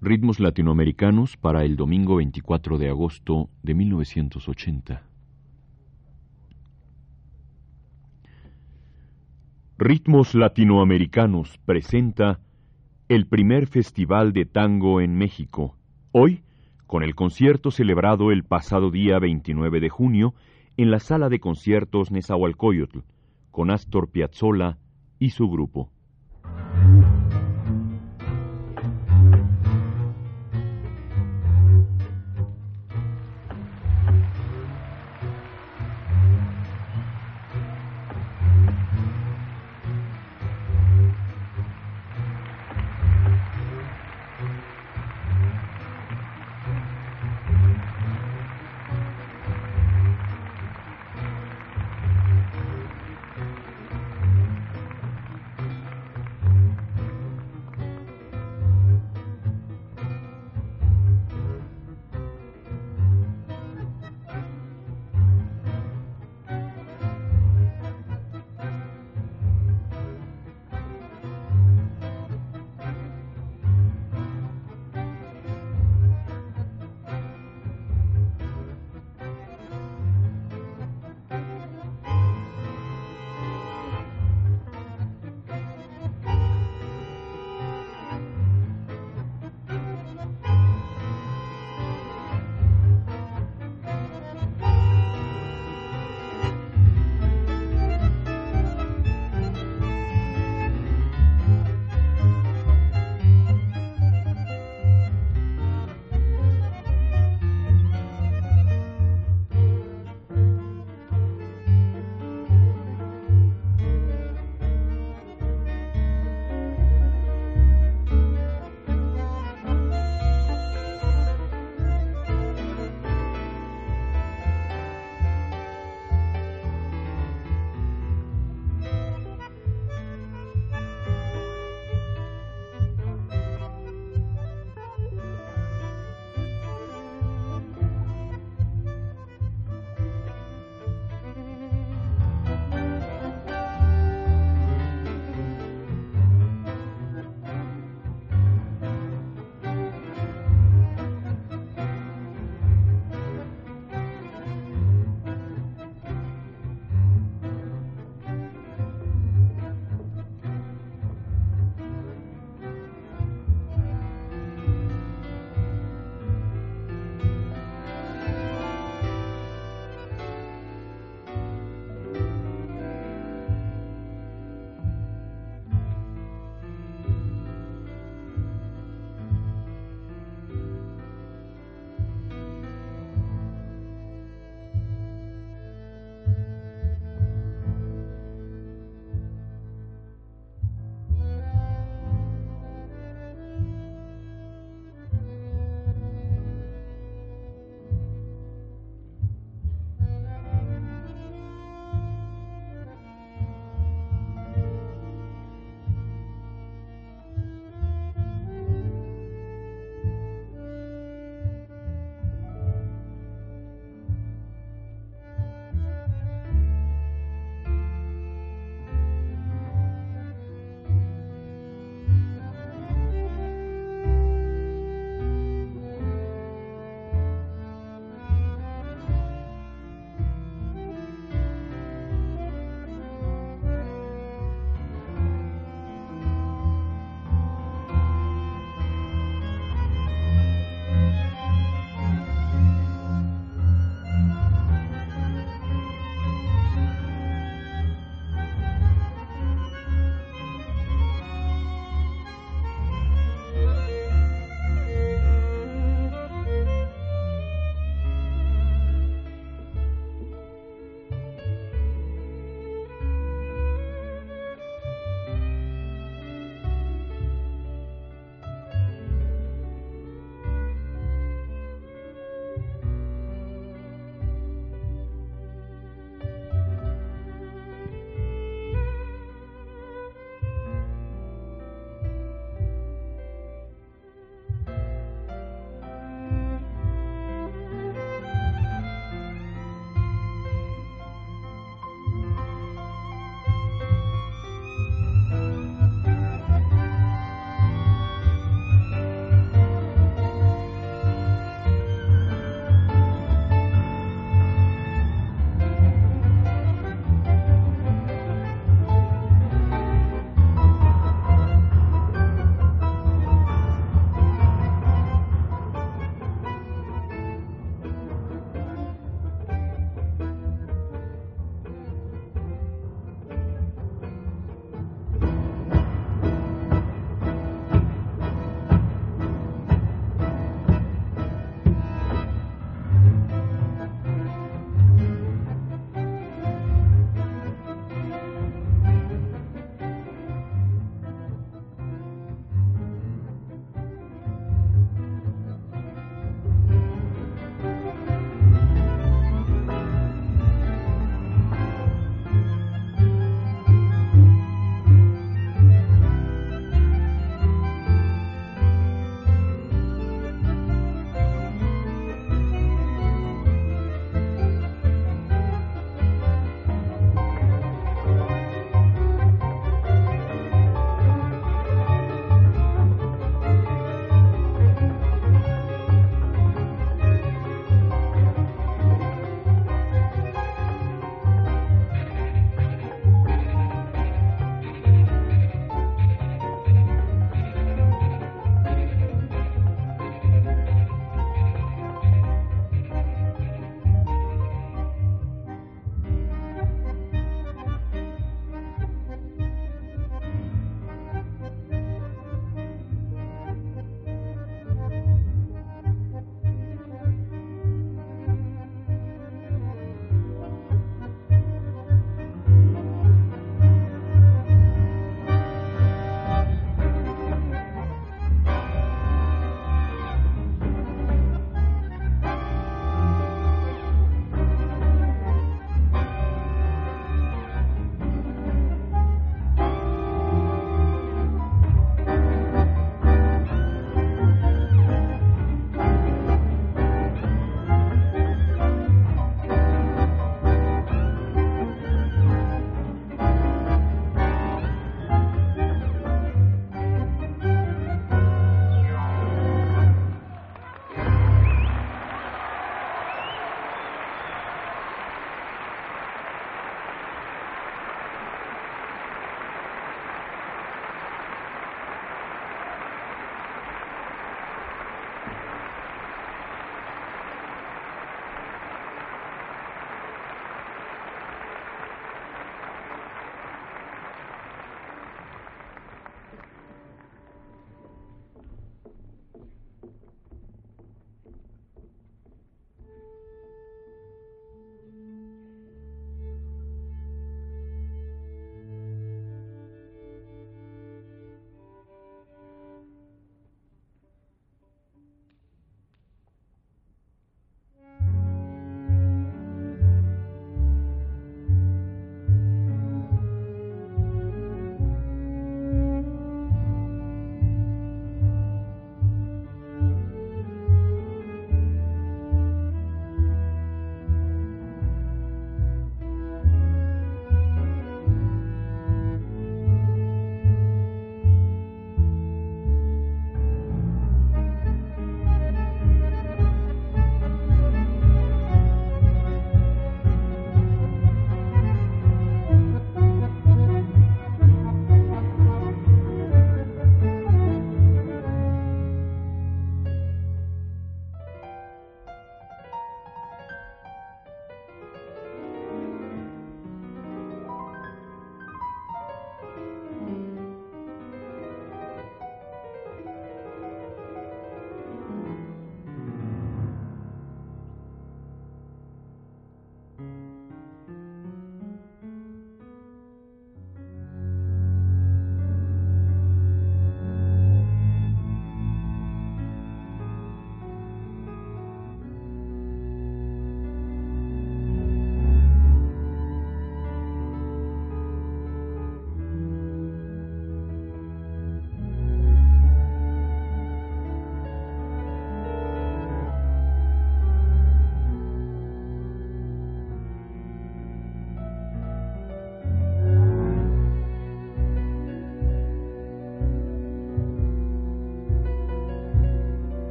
Ritmos latinoamericanos para el domingo 24 de agosto de 1980. Ritmos latinoamericanos presenta el primer festival de tango en México, hoy con el concierto celebrado el pasado día 29 de junio en la sala de conciertos Nezahualcóyotl, con Astor Piazzolla y su grupo.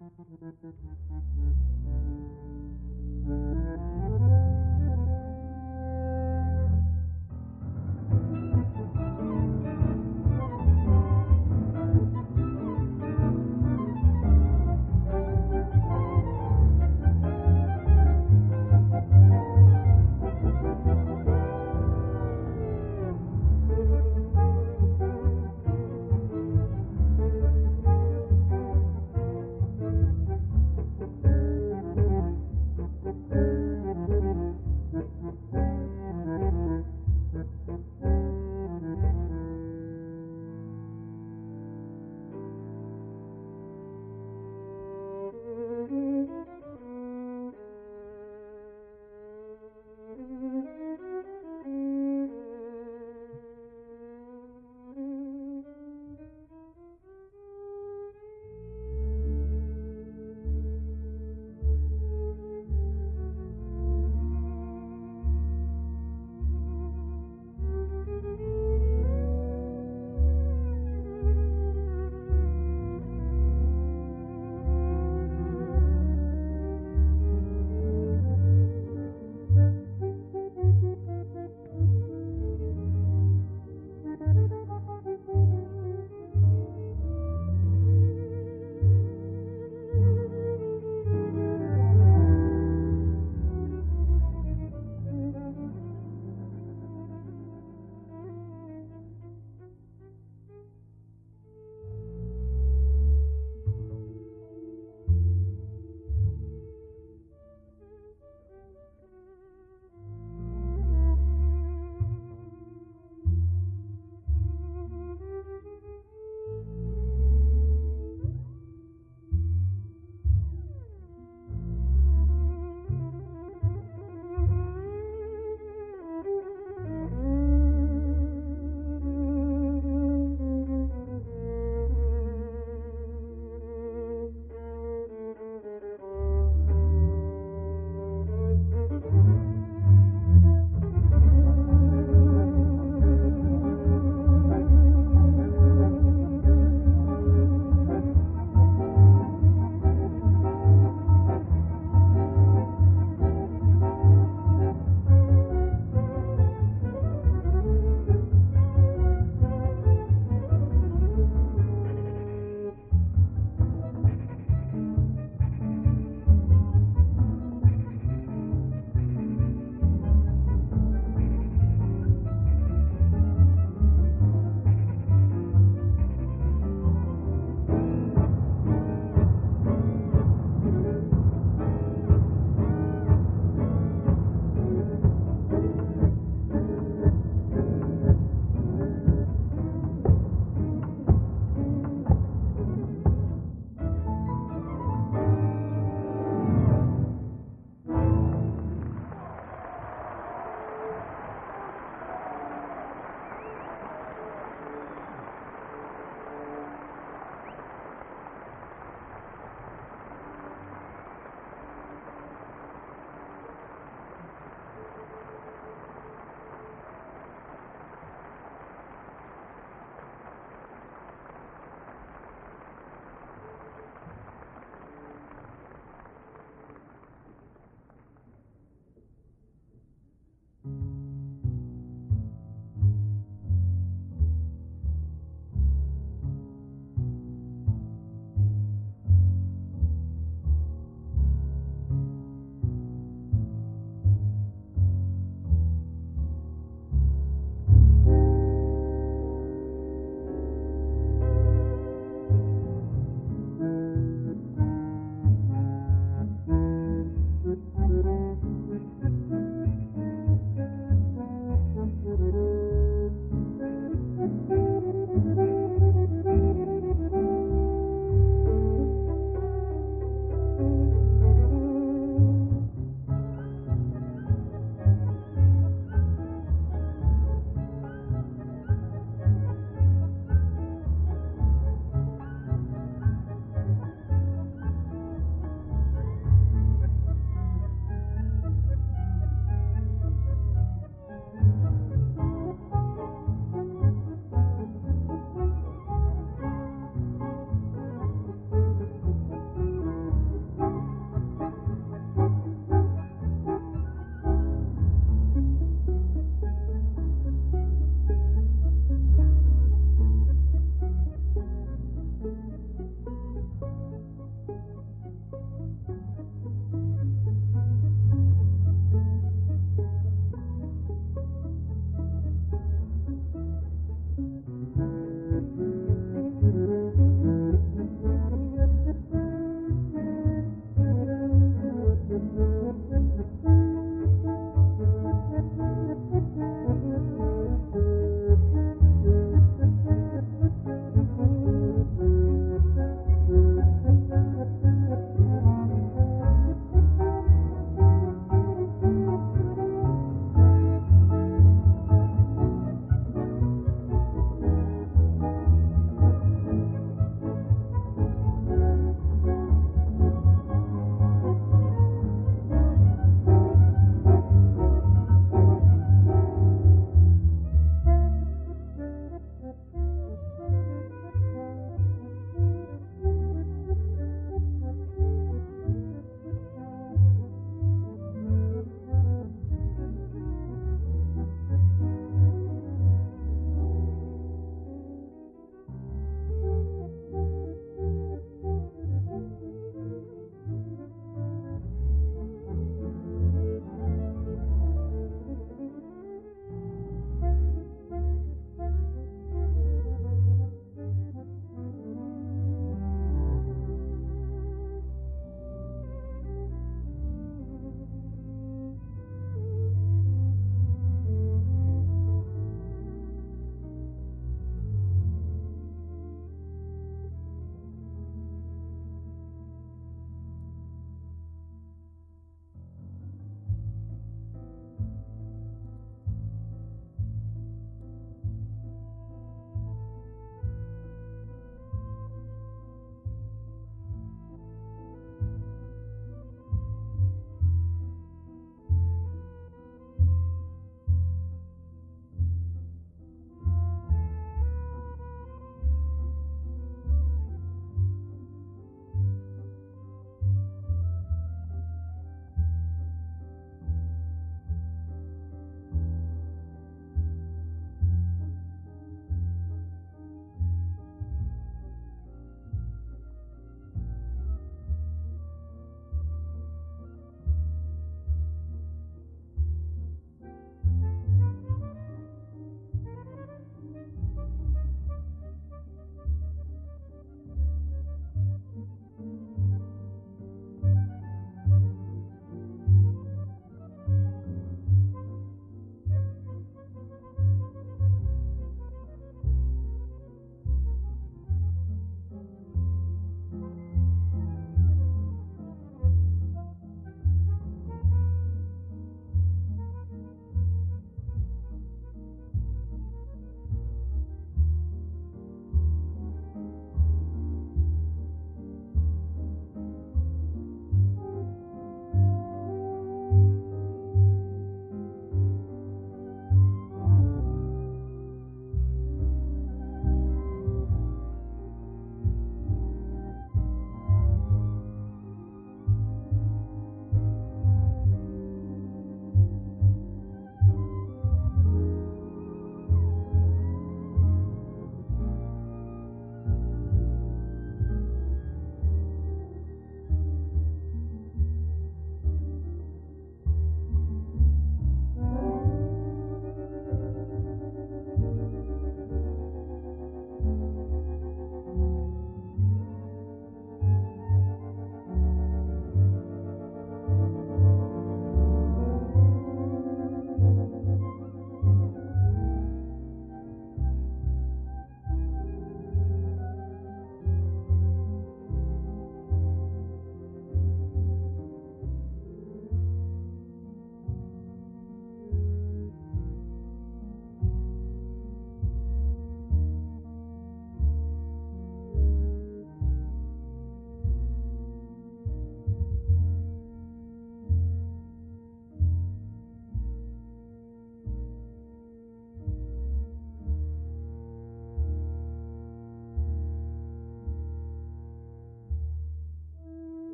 Thank you.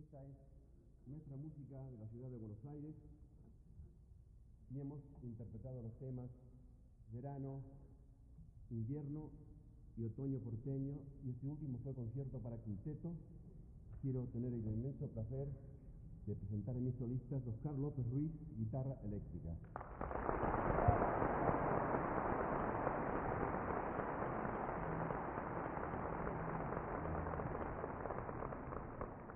Esta es nuestra música de la ciudad de Buenos Aires y hemos interpretado los temas verano, invierno y otoño porteño y este último fue concierto para quinteto. Quiero tener el inmenso placer de presentar a mis solistas Oscar López Ruiz, guitarra eléctrica.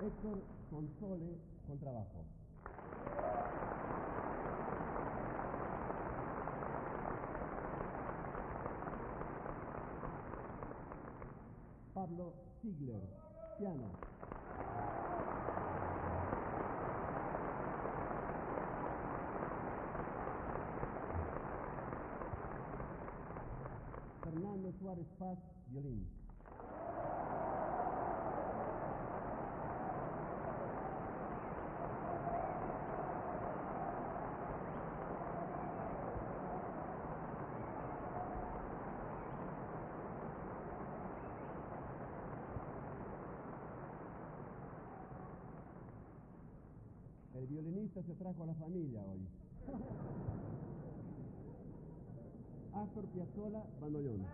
Héctor Console con trabajo. Pablo Ziegler, piano. Fernando Suárez Paz, violín. El violinista se trajo a la familia hoy. Astor Piazzolla, bandoneón.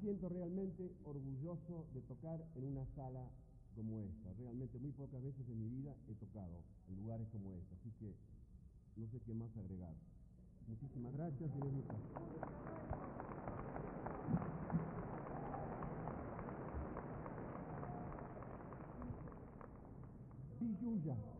Siento realmente orgulloso de tocar en una sala como esta. Realmente muy pocas veces en mi vida he tocado en lugares como este, así que no sé qué más agregar. Muchísimas gracias. Billulla.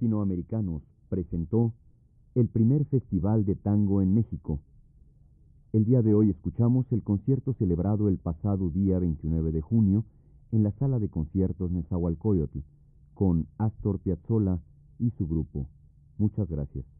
Latinoamericanos presentó el primer Festival de Tango en México. El día de hoy escuchamos el concierto celebrado el pasado día 29 de junio en la sala de conciertos Nezahualcóyotl con Astor Piazzolla y su grupo. Muchas gracias.